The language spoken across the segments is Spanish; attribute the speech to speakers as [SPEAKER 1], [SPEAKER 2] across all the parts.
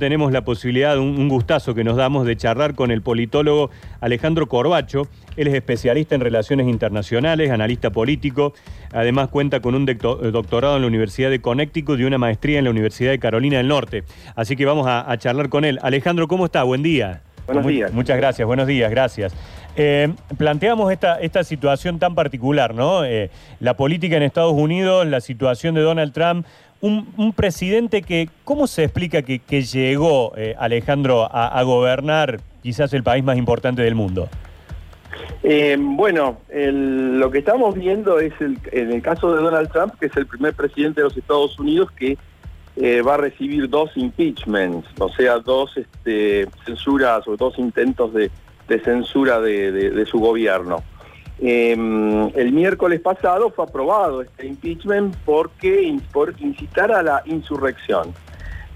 [SPEAKER 1] Tenemos la posibilidad, un, un gustazo que nos damos de charlar con el politólogo Alejandro Corbacho. Él es especialista en relaciones internacionales, analista político. Además cuenta con un eh, doctorado en la Universidad de Connecticut y una maestría en la Universidad de Carolina del Norte. Así que vamos a, a charlar con él. Alejandro, ¿cómo está? Buen día.
[SPEAKER 2] Buenos días.
[SPEAKER 1] Muchas gracias, buenos días, gracias. Eh, planteamos esta, esta situación tan particular, ¿no? Eh, la política en Estados Unidos, la situación de Donald Trump, un, presidente que, ¿cómo se explica que, llegó, eh, Alejandro, a, a gobernar quizás el país más importante del mundo?
[SPEAKER 2] Eh, bueno, lo que estamos viendo es el, en el caso de Donald Trump, que es el primer presidente de los Estados Unidos que va a recibir dos impeachments, o sea, dos este, censuras o dos intentos de, de censura de, de- de su gobierno. Eh, el miércoles pasado fue aprobado este impeachment porque por incitar a la insurrección.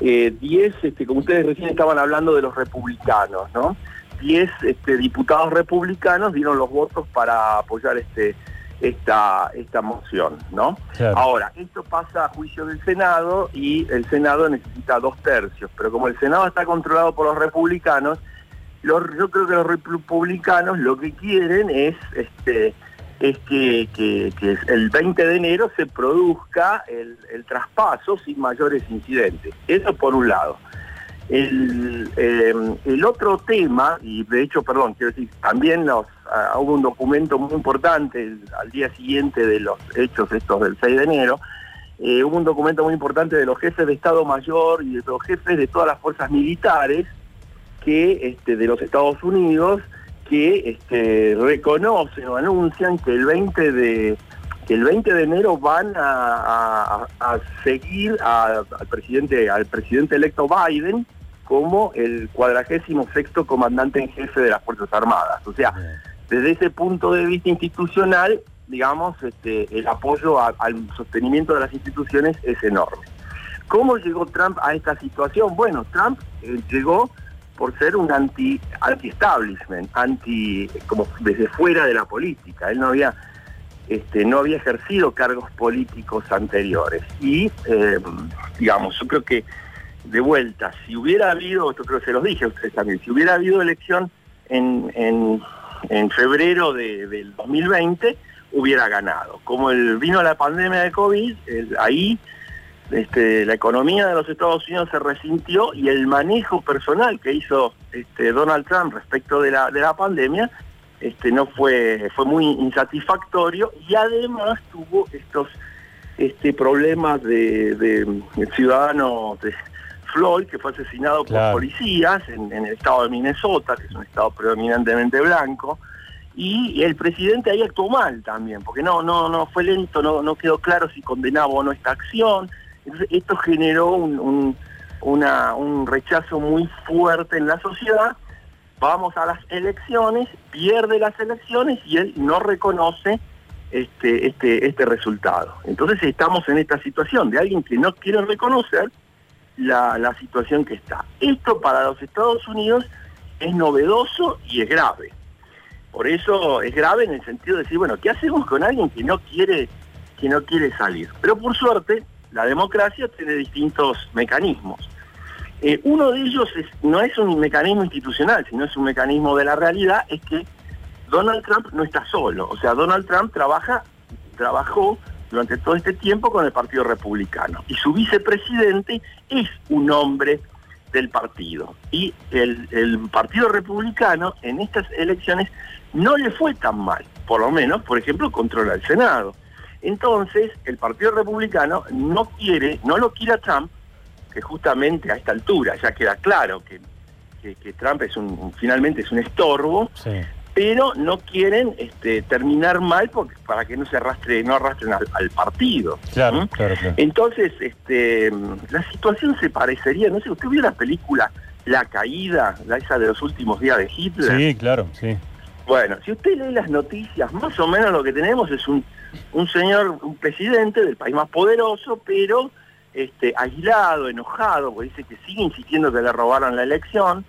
[SPEAKER 2] Eh, diez, este, como ustedes recién estaban hablando de los republicanos, ¿no? 10 este, diputados republicanos dieron los votos para apoyar este, esta, esta moción, ¿no?
[SPEAKER 1] Claro.
[SPEAKER 2] Ahora, esto pasa a juicio del Senado y el Senado necesita dos tercios, pero como el Senado está controlado por los republicanos, yo creo que los republicanos lo que quieren es, este, es que, el 20 de enero se produzca el, traspaso sin mayores incidentes. Eso por un lado. El, el otro tema, y de hecho, perdón, quiero decir, también los, hubo un documento muy importante al día siguiente de los hechos estos del 6 de enero, eh, hubo un documento muy importante de los jefes de Estado Mayor y de los jefes de todas las fuerzas militares que este, de los Estados Unidos que este, reconocen o anuncian que el 20 de que el 20 de enero van a, a- a seguir a- al presidente al presidente electo Biden como el cuadragésimo sexto comandante en jefe de las Fuerzas Armadas. O sea, desde ese punto de vista institucional, digamos, este, el apoyo a- al sostenimiento de las instituciones es enorme. ¿Cómo llegó Trump a esta situación? Bueno, Trump eh, llegó por ser un anti anti-establishment, anti como desde fuera de la política. Él no había este, no había ejercido cargos políticos anteriores y eh, digamos, yo creo que de vuelta, si hubiera habido, esto creo que se los dije a ustedes también, si hubiera habido elección en, en, en febrero de- del 2020, hubiera ganado. Como el, vino la pandemia de COVID, ahí este, la economía de los Estados Unidos se resintió y el manejo personal que hizo este, Donald Trump respecto de la, de la pandemia este, no fue, fue muy insatisfactorio y además tuvo estos este, problemas de, de- del ciudadano de Floyd, que fue asesinado
[SPEAKER 1] Claro.
[SPEAKER 2] por policías en, en el estado de Minnesota, que es un estado predominantemente blanco, y el presidente ahí actuó mal también, porque no, no, no fue lento, no, no quedó claro si condenaba o no esta acción. Entonces, esto generó un, un- rechazo muy fuerte en la sociedad. Vamos a las elecciones, pierde las elecciones y él no reconoce este, este, este resultado. Entonces estamos en esta situación de alguien que no quiere reconocer la, la situación que está. Esto para los Estados Unidos es novedoso y es grave. Por eso es grave en el sentido de decir, bueno, ¿qué hacemos con alguien que no quiere, que no quiere salir? Pero por suerte, la democracia tiene distintos mecanismos. Eh, uno de ellos no es un mecanismo institucional, sino es un mecanismo de la realidad, es que Donald Trump no está solo. O sea, Donald Trump trabaja, trabajó durante todo este tiempo con el Partido Republicano. Y su vicepresidente es un hombre del partido. Y el, el Partido Republicano en estas elecciones no le fue tan mal. Por lo menos, por ejemplo, controla el Senado. Entonces, el Partido Republicano no quiere, no lo quiere a Trump, que justamente a esta altura ya queda claro que, que- que Trump es un, finalmente es un estorbo,
[SPEAKER 1] Sí.
[SPEAKER 2] pero no quieren este, terminar mal porque, para que no se arrastre, no arrastren al, al partido.
[SPEAKER 1] Claro,
[SPEAKER 2] ¿Mm?
[SPEAKER 1] claro, claro.
[SPEAKER 2] Entonces, este, la situación se parecería, no sé, ¿usted vio la película La Caída, la esa de los últimos días de Hitler?
[SPEAKER 1] Sí, claro, sí.
[SPEAKER 2] Bueno, si usted lee las noticias, más o menos lo que tenemos es un, un señor, un presidente del país más poderoso, pero este, aislado, enojado, porque dice que sigue insistiendo que le robaron la elección,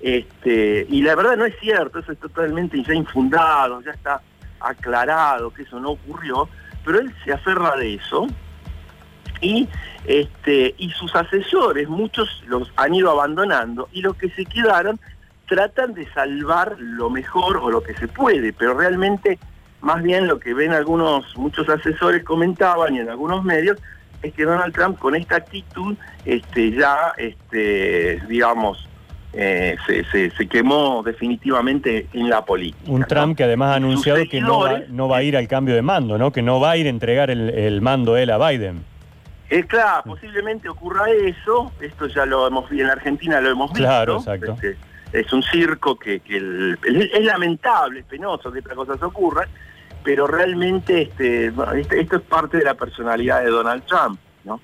[SPEAKER 2] este, y la verdad no es cierto, eso es totalmente ya infundado, ya está aclarado que eso no ocurrió, pero él se aferra de eso, y este y sus asesores muchos los han ido abandonando y los que se quedaron tratan de salvar lo mejor o lo que se puede pero realmente más bien lo que ven algunos muchos asesores comentaban y en algunos medios es que Donald Trump con esta actitud este ya este digamos eh, se, se, quemó definitivamente en la política.
[SPEAKER 1] Un Trump que además ha anunciado que no va, no va, a ir al cambio de mando, ¿no? Que no va a ir a entregar el, el mando él a Biden.
[SPEAKER 2] Es claro, posiblemente ocurra eso, esto ya lo hemos visto en Argentina, lo hemos visto.
[SPEAKER 1] Claro, exacto.
[SPEAKER 2] Este, es un circo que, que es lamentable, es penoso que estas cosas ocurran, pero realmente este, este, esto es parte de la personalidad de Donald Trump, ¿no?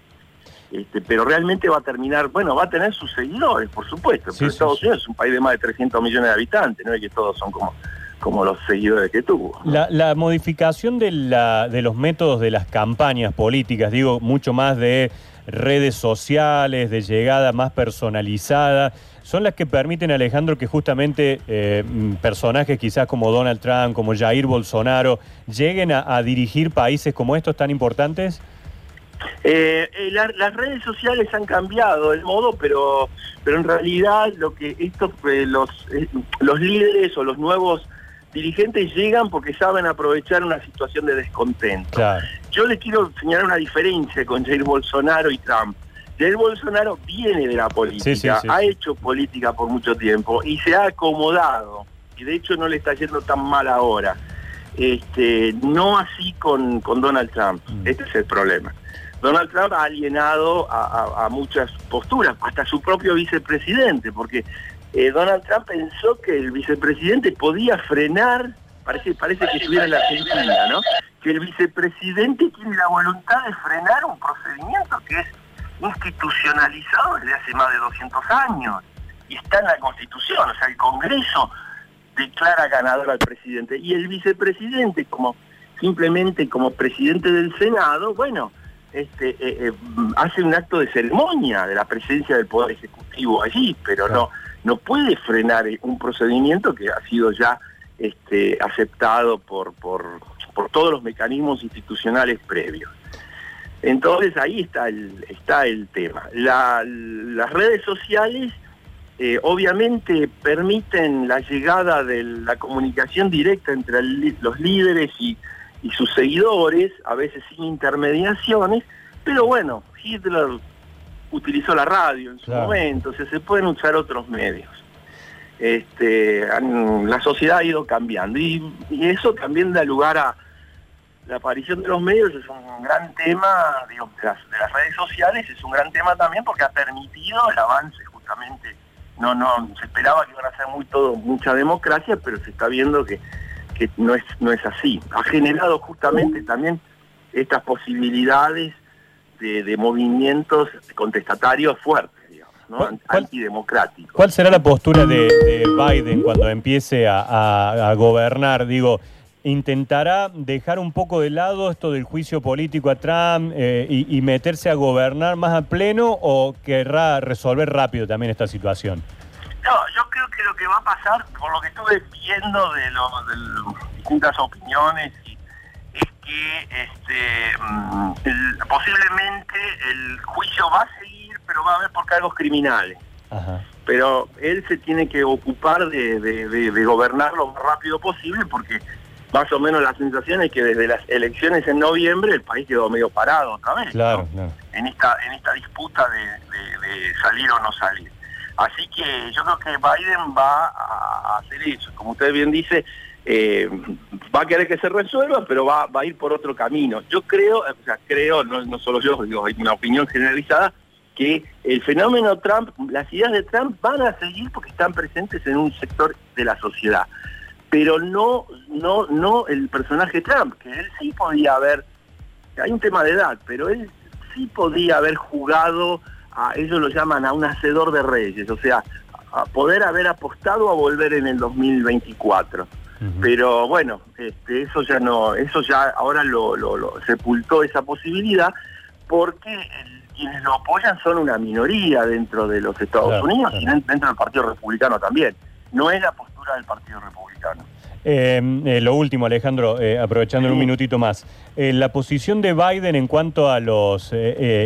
[SPEAKER 2] Este, pero realmente va a terminar, bueno, va a tener sus seguidores, por supuesto, pero Estados Unidos es un país de más de 300 millones de habitantes, no es que todos son como como los seguidores que tuvo.
[SPEAKER 1] La, modificación de, la, de los métodos de las campañas políticas, digo, mucho más de redes sociales, de llegada más personalizada, son las que permiten, Alejandro, que justamente eh, personajes quizás como Donald Trump, como Jair Bolsonaro, lleguen a, dirigir países como estos tan importantes?
[SPEAKER 2] Eh, eh, las redes sociales han cambiado el modo, pero, pero en realidad lo que estos los, los líderes o los nuevos dirigentes llegan porque saben aprovechar una situación de descontento. Yo les quiero señalar una diferencia con Jair Bolsonaro y Trump. Jair Bolsonaro viene de la política, ha hecho política por mucho tiempo y se ha acomodado. Y de hecho no le está yendo tan mal ahora. Este, no así con, con Donald Trump. Mm. Este es el problema. Donald Trump ha alienado a, muchas posturas, hasta su propio vicepresidente, porque eh, Donald Trump pensó que el vicepresidente podía frenar, parece, parece que estuviera en la Argentina, ¿no? Que el vicepresidente tiene la voluntad de frenar un procedimiento que es institucionalizado desde hace más de 200 años y está en la Constitución, o sea, el Congreso declara ganador al presidente y el vicepresidente como simplemente como presidente del Senado, bueno, este, eh, eh, hace un acto de ceremonia de la presencia del Poder Ejecutivo allí, pero no, no puede frenar un procedimiento que ha sido ya este, aceptado por, por, todos los mecanismos institucionales previos. Entonces ahí está el, está el tema. las redes sociales eh, obviamente permiten la llegada de la comunicación directa entre los líderes y, y sus seguidores, a veces sin intermediaciones, pero bueno, Hitler utilizó la radio en su momento, o sea, se pueden usar otros medios. Este, la sociedad ha ido cambiando y, eso también da lugar a la aparición de los medios, es un gran tema, digo, de las, redes sociales, es un gran tema también porque ha permitido el avance justamente. No, no, se esperaba que iban a ser muy todo, mucha democracia, pero se está viendo que, que no, es, no es así. Ha generado justamente también estas posibilidades de, movimientos contestatarios fuertes, digamos, ¿no? antidemocráticos.
[SPEAKER 1] ¿Cuál será la postura de, Biden cuando empiece a, gobernar? Digo, ¿intentará dejar un poco de lado esto del juicio político a Trump eh, y, meterse a gobernar más a pleno o querrá resolver rápido también esta situación?
[SPEAKER 2] No, yo creo que lo que va a pasar, por lo que estuve viendo de, de las distintas opiniones es que este, mm, posiblemente el juicio va a seguir, pero va a haber por cargos criminales. Pero él se tiene que ocupar de, gobernar lo más rápido posible porque más o menos la sensación es que desde las elecciones en noviembre el país quedó medio parado otra vez
[SPEAKER 1] claro,
[SPEAKER 2] En, esta, en esta disputa de, salir o no salir. Así que yo creo que Biden va a hacer eso. Como usted bien dice, eh, va a querer que se resuelva, pero va, a ir por otro camino. Yo creo, o sea, creo, no, solo yo, digo, hay una opinión generalizada, que el fenómeno Trump, las ideas de Trump van a seguir porque están presentes en un sector de la sociedad. Pero no, no, no el personaje Trump, que él sí podía haber, hay un tema de edad, pero él sí podía haber jugado, a, ellos lo llaman a un hacedor de reyes, o sea, a poder haber apostado a volver en el 2024 pero bueno, este, eso ya no, eso ya ahora lo, sepultó esa posibilidad porque quienes lo apoyan son una minoría dentro de los Estados Unidos y dentro del Partido Republicano también. No es la postura del Partido Republicano.
[SPEAKER 1] Eh, eh, lo último, Alejandro, eh, aprovechando un minutito más. la posición de Biden en cuanto a los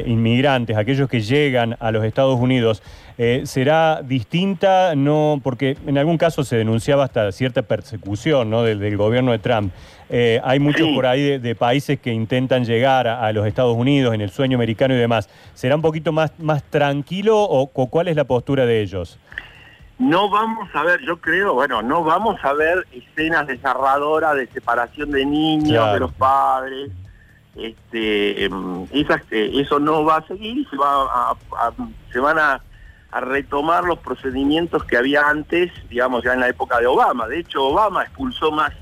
[SPEAKER 1] inmigrantes, aquellos que llegan a los Estados Unidos, ¿será distinta? No, porque en algún caso se denunciaba hasta cierta persecución ¿no? del, gobierno de Trump. hay muchos por ahí de, países que intentan llegar a, los Estados Unidos en el sueño americano y demás. ¿Será un poquito más, más tranquilo o cuál es la postura de ellos?
[SPEAKER 2] No vamos a ver, yo creo, bueno, no vamos a ver escenas desgarradoras de separación de niños, de los padres. Este, em, eh, eso no va a seguir se, va se van a, retomar los procedimientos que había antes, digamos, ya en la época de Obama. De hecho, Obama expulsó más,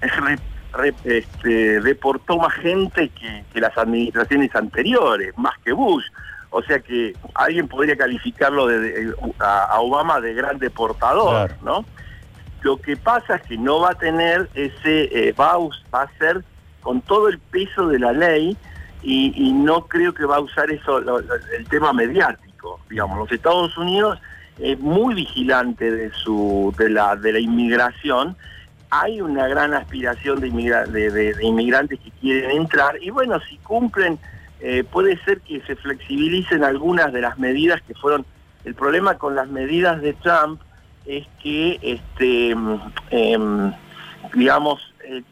[SPEAKER 2] este, deportó más gente que, que las administraciones anteriores, más que Bush. O sea que alguien podría calificarlo de, a, Obama de gran deportador, ¿no? Lo que pasa es que no va a tener ese, eh, va, a, ser con todo el peso de la ley y, no creo que va a usar eso el tema mediático. Digamos, los Estados Unidos es muy vigilante de su de la de la inmigración. Hay una gran aspiración de, de inmigrantes que quieren entrar y bueno, si cumplen eh, puede ser que se flexibilicen algunas de las medidas que fueron... El problema con las medidas de Trump es que, este, em, digamos,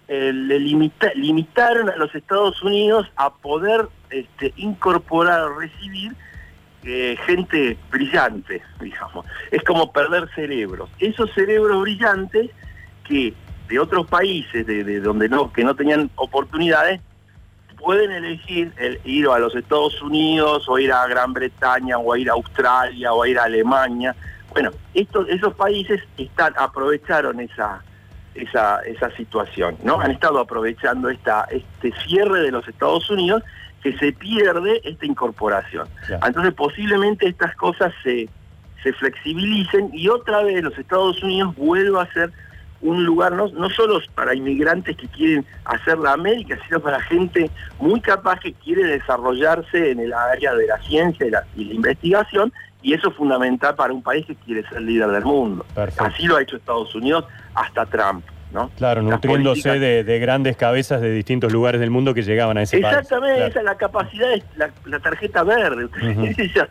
[SPEAKER 2] le limitaron a los Estados Unidos a poder este, incorporar o recibir eh, gente brillante, digamos. Es como perder cerebros. Esos cerebros brillantes que de otros países de, donde no, que no tenían oportunidades, pueden elegir el, ir a los Estados Unidos o ir a Gran Bretaña o a ir a Australia o a ir a Alemania. Bueno, estos, esos países están, aprovecharon esa, esa, esa situación, ¿no? Han estado aprovechando esta, este cierre de los Estados Unidos que se pierde esta incorporación. Entonces posiblemente estas cosas se, se flexibilicen y otra vez los Estados Unidos vuelvan a ser un lugar no, no solo para inmigrantes que quieren hacer la América, sino para gente muy capaz que quiere desarrollarse en el área de la ciencia y la, investigación, y eso es fundamental para un país que quiere ser líder del mundo. Así lo ha hecho Estados Unidos hasta Trump. ¿no?
[SPEAKER 1] Claro, nutriéndose de, grandes cabezas de distintos lugares del mundo que llegaban a ese
[SPEAKER 2] Exactamente, país. Exactamente, esa es la capacidad, es la, tarjeta verde.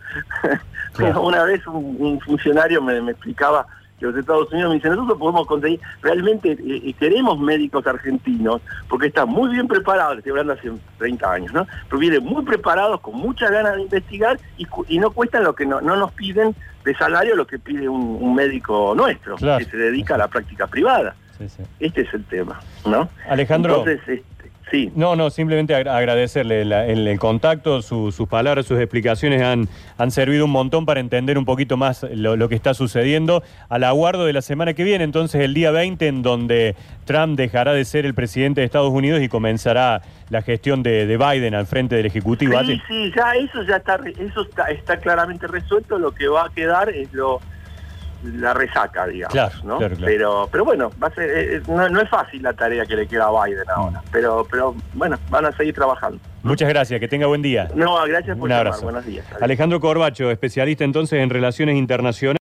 [SPEAKER 2] Una vez un, funcionario me explicaba que los Estados Unidos me dicen, nosotros podemos conseguir, realmente eh, eh, queremos médicos argentinos, porque están muy bien preparados, estoy hablando hace 30 años, ¿no? Pero vienen muy preparados, con muchas ganas de investigar y, no cuestan lo que no, nos piden de salario lo que pide un, médico nuestro, que se dedica a la práctica privada. Este es el tema, ¿no?
[SPEAKER 1] Alejandro. Entonces, no, no, simplemente agradecerle el, contacto, sus palabras, sus explicaciones han, han servido un montón para entender un poquito más lo, que está sucediendo. Al aguardo de la semana que viene, entonces el día 20, en donde Trump dejará de ser el presidente de Estados Unidos y comenzará la gestión de, Biden al frente del Ejecutivo.
[SPEAKER 2] Sí, sí, ya eso ya está, eso está claramente resuelto. Lo que va a quedar es lo la resaca, digamos, ¿no? Pero, pero bueno, va a ser, eh, eh, no, es fácil la tarea que le queda a Biden ahora, pero, pero bueno, van a seguir trabajando.
[SPEAKER 1] Muchas gracias, que tenga buen día.
[SPEAKER 2] No, gracias por Un abrazo. Buenos días.
[SPEAKER 1] Alejandro Corbacho, especialista entonces en relaciones internacionales.